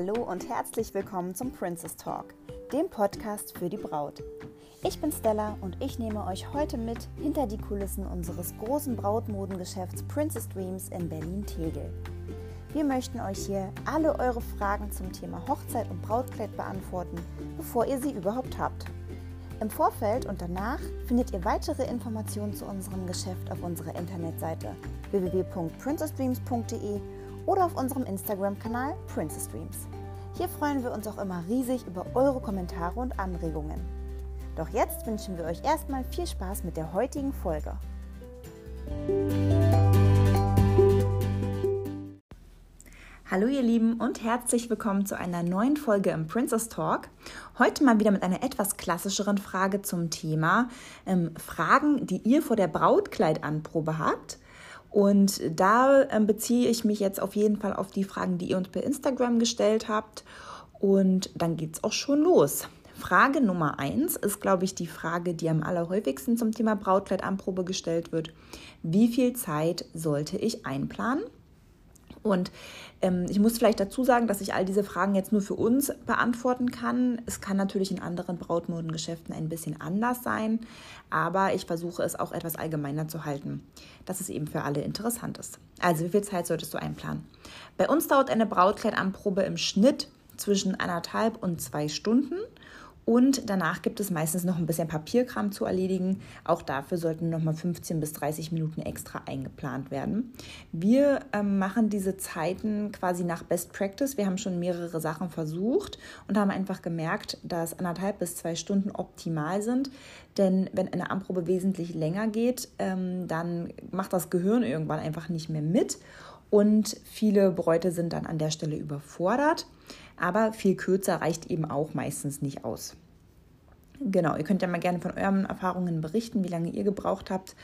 Hallo und herzlich willkommen zum Princess Talk, dem Podcast für die Braut. Ich bin Stella und ich nehme euch heute mit hinter die Kulissen unseres großen Brautmodengeschäfts Princess Dreams in Berlin-Tegel. Wir möchten euch hier alle eure Fragen zum Thema Hochzeit und Brautkleid beantworten, bevor ihr sie überhaupt habt. Im Vorfeld und danach findet ihr weitere Informationen zu unserem Geschäft auf unserer Internetseite www.princessdreams.de oder auf unserem Instagram-Kanal Princess Dreams. Hier freuen wir uns auch immer riesig über eure Kommentare und Anregungen. Doch jetzt wünschen wir euch erstmal viel Spaß mit der heutigen Folge. Hallo ihr Lieben und herzlich willkommen zu einer neuen Folge im Princess Talk. Heute mal wieder mit einer etwas klassischeren Frage zum Thema ähm, Fragen, die ihr vor der Brautkleidanprobe habt. Und da ähm, beziehe ich mich jetzt auf jeden Fall auf die Fragen, die ihr uns per Instagram gestellt habt. Und dann geht es auch schon los. Frage Nummer eins ist, glaube ich, die Frage, die am allerhäufigsten zum Thema Brautkleidanprobe gestellt wird. Wie viel Zeit sollte ich einplanen? Und ähm, ich muss vielleicht dazu sagen, dass ich all diese Fragen jetzt nur für uns beantworten kann. Es kann natürlich in anderen Brautmodengeschäften ein bisschen anders sein, aber ich versuche es auch etwas allgemeiner zu halten, dass es eben für alle interessant ist. Also, wie viel Zeit solltest du einplanen? Bei uns dauert eine Brautkleidanprobe im Schnitt zwischen anderthalb und zwei Stunden und danach gibt es meistens noch ein bisschen Papierkram zu erledigen. Auch dafür sollten noch mal 15 bis 30 Minuten extra eingeplant werden. Wir ähm, machen diese Zeiten quasi nach Best Practice. Wir haben schon mehrere Sachen versucht und haben einfach gemerkt, dass anderthalb bis zwei Stunden optimal sind. Denn wenn eine Anprobe wesentlich länger geht, ähm, dann macht das Gehirn irgendwann einfach nicht mehr mit. Und viele Bräute sind dann an der Stelle überfordert aber viel kürzer reicht eben auch meistens nicht aus. Genau, ihr könnt ja mal gerne von euren Erfahrungen berichten, wie lange ihr gebraucht habt.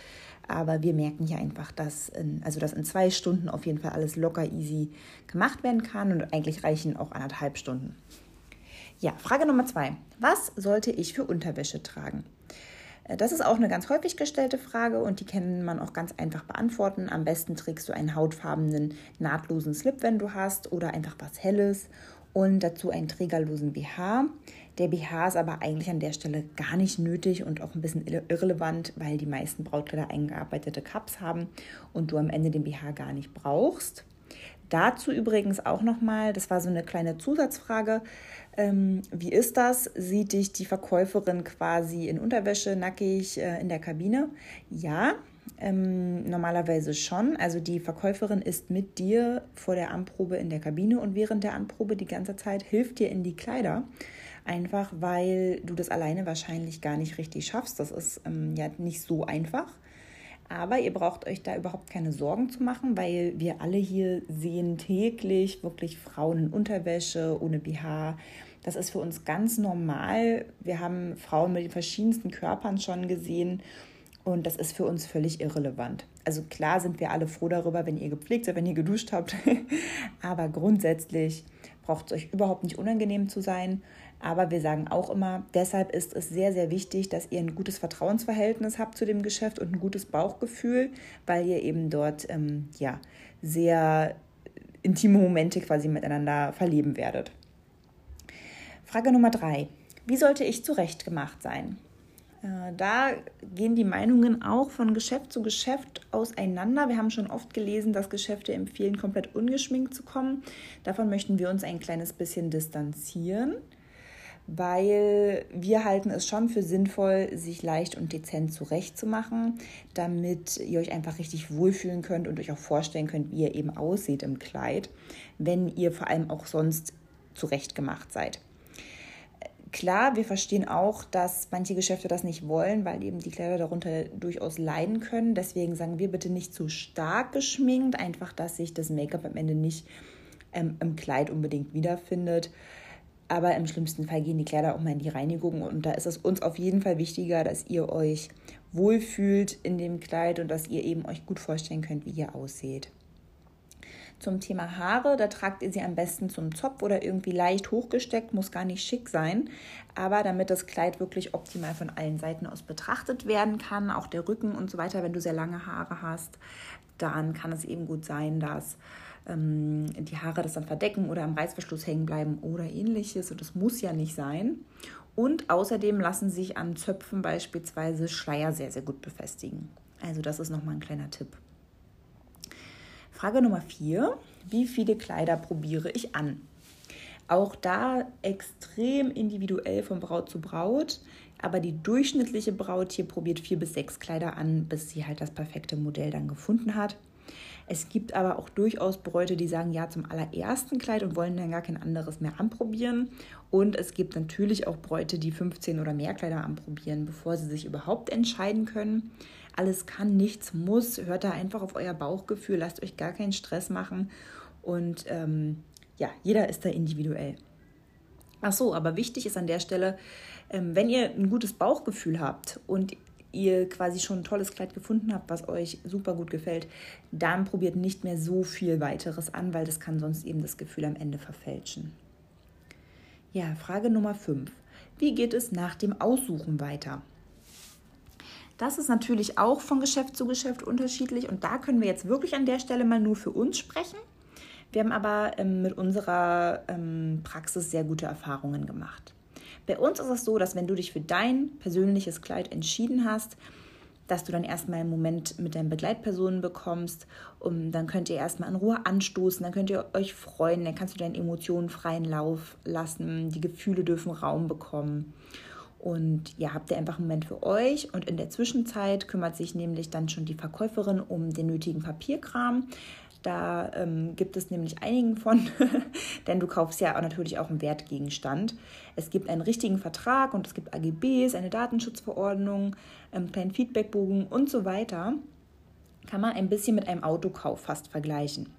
Aber wir merken hier einfach, dass in, also dass in zwei Stunden auf jeden Fall alles locker easy gemacht werden kann und eigentlich reichen auch anderthalb Stunden. Ja, Frage Nummer zwei. Was sollte ich für Unterwäsche tragen? Äh, das ist auch eine ganz häufig gestellte Frage und die kann man auch ganz einfach beantworten. Am besten trägst du einen hautfarbenen, nahtlosen Slip, wenn du hast, oder einfach was Helles und dazu einen trägerlosen BH. Der BH ist aber eigentlich an der Stelle gar nicht nötig und auch ein bisschen irrelevant, weil die meisten Brautkleider eingearbeitete Cups haben und du am Ende den BH gar nicht brauchst. Dazu übrigens auch nochmal, das war so eine kleine Zusatzfrage, ähm, wie ist das? Sieht dich die Verkäuferin quasi in Unterwäsche nackig äh, in der Kabine? Ja, ähm, normalerweise schon. Also die Verkäuferin ist mit dir vor der Anprobe in der Kabine und während der Anprobe die ganze Zeit hilft dir in die Kleider. Einfach weil du das alleine wahrscheinlich gar nicht richtig schaffst. Das ist ähm, ja nicht so einfach. Aber ihr braucht euch da überhaupt keine Sorgen zu machen, weil wir alle hier sehen täglich wirklich Frauen in Unterwäsche, ohne BH. Das ist für uns ganz normal. Wir haben Frauen mit den verschiedensten Körpern schon gesehen und das ist für uns völlig irrelevant. Also klar sind wir alle froh darüber, wenn ihr gepflegt seid, wenn ihr geduscht habt. Aber grundsätzlich braucht es euch überhaupt nicht unangenehm zu sein. Aber wir sagen auch immer, deshalb ist es sehr, sehr wichtig, dass ihr ein gutes Vertrauensverhältnis habt zu dem Geschäft und ein gutes Bauchgefühl, weil ihr eben dort ähm, ja, sehr intime Momente quasi miteinander verleben werdet. Frage Nummer drei. Wie sollte ich zurechtgemacht sein? Äh, da gehen die Meinungen auch von Geschäft zu Geschäft auseinander. Wir haben schon oft gelesen, dass Geschäfte empfehlen, komplett ungeschminkt zu kommen. Davon möchten wir uns ein kleines bisschen distanzieren, weil wir halten es schon für sinnvoll, sich leicht und dezent zurechtzumachen, damit ihr euch einfach richtig wohlfühlen könnt und euch auch vorstellen könnt, wie ihr eben aussieht im Kleid, wenn ihr vor allem auch sonst zurechtgemacht seid. Klar, wir verstehen auch, dass manche Geschäfte das nicht wollen, weil eben die Kleider darunter durchaus leiden können. Deswegen sagen wir bitte nicht zu stark geschminkt, einfach, dass sich das Make-up am Ende nicht ähm, im Kleid unbedingt wiederfindet. Aber im schlimmsten Fall gehen die Kleider auch mal in die Reinigung und da ist es uns auf jeden Fall wichtiger, dass ihr euch wohlfühlt in dem Kleid und dass ihr eben euch gut vorstellen könnt, wie ihr aussieht. Zum Thema Haare, da tragt ihr sie am besten zum Zopf oder irgendwie leicht hochgesteckt, muss gar nicht schick sein. Aber damit das Kleid wirklich optimal von allen Seiten aus betrachtet werden kann, auch der Rücken und so weiter, wenn du sehr lange Haare hast, dann kann es eben gut sein, dass ähm, die Haare das dann verdecken oder am Reißverschluss hängen bleiben oder ähnliches. Und das muss ja nicht sein. Und außerdem lassen sich an Zöpfen beispielsweise Schleier sehr, sehr gut befestigen. Also das ist nochmal ein kleiner Tipp. Frage Nummer vier. Wie viele Kleider probiere ich an? Auch da extrem individuell von Braut zu Braut. Aber die durchschnittliche Braut hier probiert vier bis sechs Kleider an, bis sie halt das perfekte Modell dann gefunden hat. Es gibt aber auch durchaus Bräute, die sagen ja zum allerersten Kleid und wollen dann gar kein anderes mehr anprobieren. Und es gibt natürlich auch Bräute, die 15 oder mehr Kleider anprobieren, bevor sie sich überhaupt entscheiden können. Alles kann, nichts muss. Hört da einfach auf euer Bauchgefühl, lasst euch gar keinen Stress machen. Und ähm, ja, jeder ist da individuell. Ach so, aber wichtig ist an der Stelle, ähm, wenn ihr ein gutes Bauchgefühl habt und ihr quasi schon ein tolles Kleid gefunden habt, was euch super gut gefällt, dann probiert nicht mehr so viel weiteres an, weil das kann sonst eben das Gefühl am Ende verfälschen. Ja, Frage Nummer 5. Wie geht es nach dem Aussuchen weiter? Das ist natürlich auch von Geschäft zu Geschäft unterschiedlich und da können wir jetzt wirklich an der Stelle mal nur für uns sprechen. Wir haben aber ähm, mit unserer ähm, Praxis sehr gute Erfahrungen gemacht. Bei uns ist es so, dass wenn du dich für dein persönliches Kleid entschieden hast, dass du dann erstmal einen Moment mit deinen Begleitpersonen bekommst. Und dann könnt ihr erstmal in Ruhe anstoßen, dann könnt ihr euch freuen, dann kannst du deinen Emotionen freien Lauf lassen, die Gefühle dürfen Raum bekommen. Und ja, habt ihr einfach einen Moment für euch. Und in der Zwischenzeit kümmert sich nämlich dann schon die Verkäuferin um den nötigen Papierkram. Da ähm, gibt es nämlich einigen von, denn du kaufst ja natürlich auch einen Wertgegenstand. Es gibt einen richtigen Vertrag und es gibt AGBs, eine Datenschutzverordnung, einen ähm, kleinen Feedbackbogen und so weiter. Kann man ein bisschen mit einem Autokauf fast vergleichen.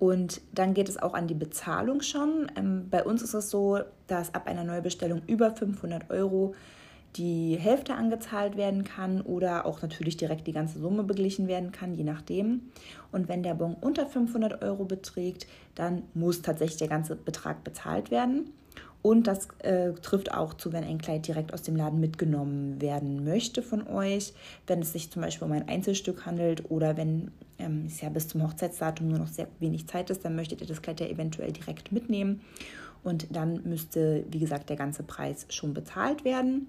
Und dann geht es auch an die Bezahlung schon. Ähm, bei uns ist es so, dass ab einer Neubestellung über 500 Euro die Hälfte angezahlt werden kann oder auch natürlich direkt die ganze Summe beglichen werden kann, je nachdem. Und wenn der Bon unter 500 Euro beträgt, dann muss tatsächlich der ganze Betrag bezahlt werden. Und das äh, trifft auch zu, wenn ein Kleid direkt aus dem Laden mitgenommen werden möchte von euch, wenn es sich zum Beispiel um ein Einzelstück handelt oder wenn ähm, es ja bis zum Hochzeitsdatum nur noch sehr wenig Zeit ist, dann möchtet ihr das Kleid ja eventuell direkt mitnehmen. Und dann müsste, wie gesagt, der ganze Preis schon bezahlt werden.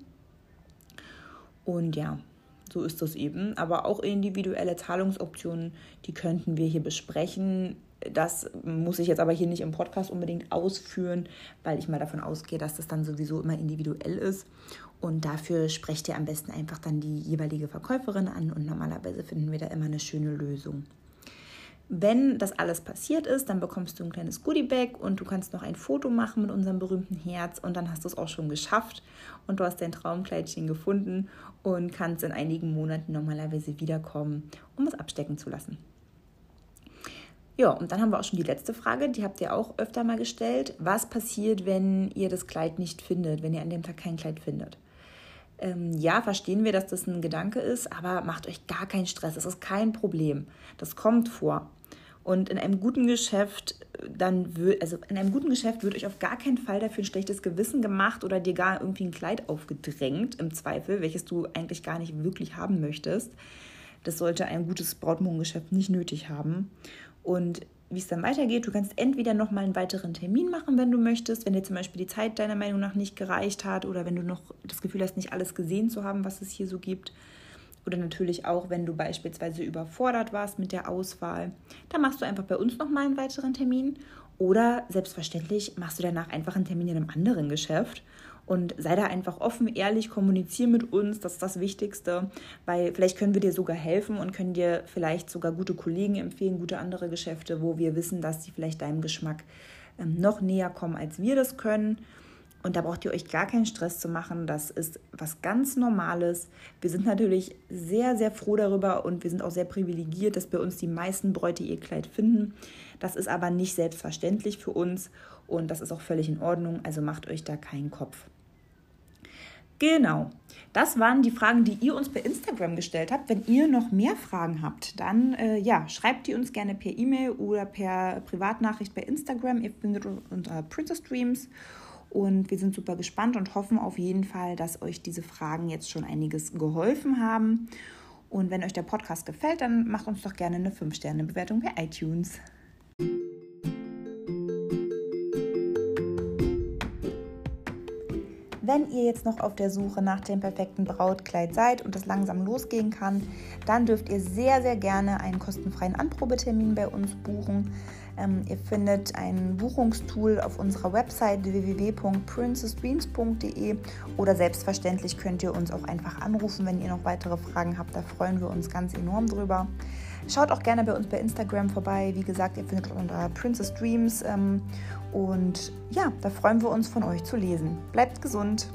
Und ja, so ist das eben. Aber auch individuelle Zahlungsoptionen, die könnten wir hier besprechen. Das muss ich jetzt aber hier nicht im Podcast unbedingt ausführen, weil ich mal davon ausgehe, dass das dann sowieso immer individuell ist. Und dafür sprecht ihr am besten einfach dann die jeweilige Verkäuferin an und normalerweise finden wir da immer eine schöne Lösung. Wenn das alles passiert ist, dann bekommst du ein kleines Goodiebag und du kannst noch ein Foto machen mit unserem berühmten Herz und dann hast du es auch schon geschafft und du hast dein Traumkleidchen gefunden und kannst in einigen Monaten normalerweise wiederkommen, um es abstecken zu lassen. Ja, und dann haben wir auch schon die letzte Frage, die habt ihr auch öfter mal gestellt. Was passiert, wenn ihr das Kleid nicht findet, wenn ihr an dem Tag kein Kleid findet? Ähm, ja, verstehen wir, dass das ein Gedanke ist, aber macht euch gar keinen Stress. Das ist kein Problem. Das kommt vor. Und in einem guten Geschäft, dann wird, also in einem guten Geschäft wird euch auf gar keinen Fall dafür ein schlechtes Gewissen gemacht oder dir gar irgendwie ein Kleid aufgedrängt, im Zweifel, welches du eigentlich gar nicht wirklich haben möchtest. Das sollte ein gutes Brautmodengeschäft nicht nötig haben. Und wie es dann weitergeht, du kannst entweder nochmal einen weiteren Termin machen, wenn du möchtest, wenn dir zum Beispiel die Zeit deiner Meinung nach nicht gereicht hat oder wenn du noch das Gefühl hast, nicht alles gesehen zu haben, was es hier so gibt. Oder natürlich auch, wenn du beispielsweise überfordert warst mit der Auswahl. Dann machst du einfach bei uns nochmal einen weiteren Termin. Oder selbstverständlich machst du danach einfach einen Termin in einem anderen Geschäft. Und sei da einfach offen, ehrlich, kommunizier mit uns, das ist das Wichtigste, weil vielleicht können wir dir sogar helfen und können dir vielleicht sogar gute Kollegen empfehlen, gute andere Geschäfte, wo wir wissen, dass sie vielleicht deinem Geschmack ähm, noch näher kommen, als wir das können. Und da braucht ihr euch gar keinen Stress zu machen. Das ist was ganz Normales. Wir sind natürlich sehr, sehr froh darüber und wir sind auch sehr privilegiert, dass bei uns die meisten Bräute ihr Kleid finden. Das ist aber nicht selbstverständlich für uns und das ist auch völlig in Ordnung. Also macht euch da keinen Kopf. Genau. Das waren die Fragen, die ihr uns bei Instagram gestellt habt. Wenn ihr noch mehr Fragen habt, dann äh, ja, schreibt die uns gerne per E-Mail oder per Privatnachricht bei Instagram. Ihr findet unter Princess Dreams. Und wir sind super gespannt und hoffen auf jeden Fall, dass euch diese Fragen jetzt schon einiges geholfen haben. Und wenn euch der Podcast gefällt, dann macht uns doch gerne eine 5-Sterne-Bewertung bei iTunes. Wenn ihr jetzt noch auf der Suche nach dem perfekten Brautkleid seid und es langsam losgehen kann, dann dürft ihr sehr, sehr gerne einen kostenfreien Anprobetermin bei uns buchen. Ähm, ihr findet ein Buchungstool auf unserer Website www.princessdreams.de oder selbstverständlich könnt ihr uns auch einfach anrufen, wenn ihr noch weitere Fragen habt. Da freuen wir uns ganz enorm drüber. Schaut auch gerne bei uns bei Instagram vorbei. Wie gesagt, ihr findet unter Princess Dreams. Ähm, und ja, da freuen wir uns von euch zu lesen. Bleibt gesund.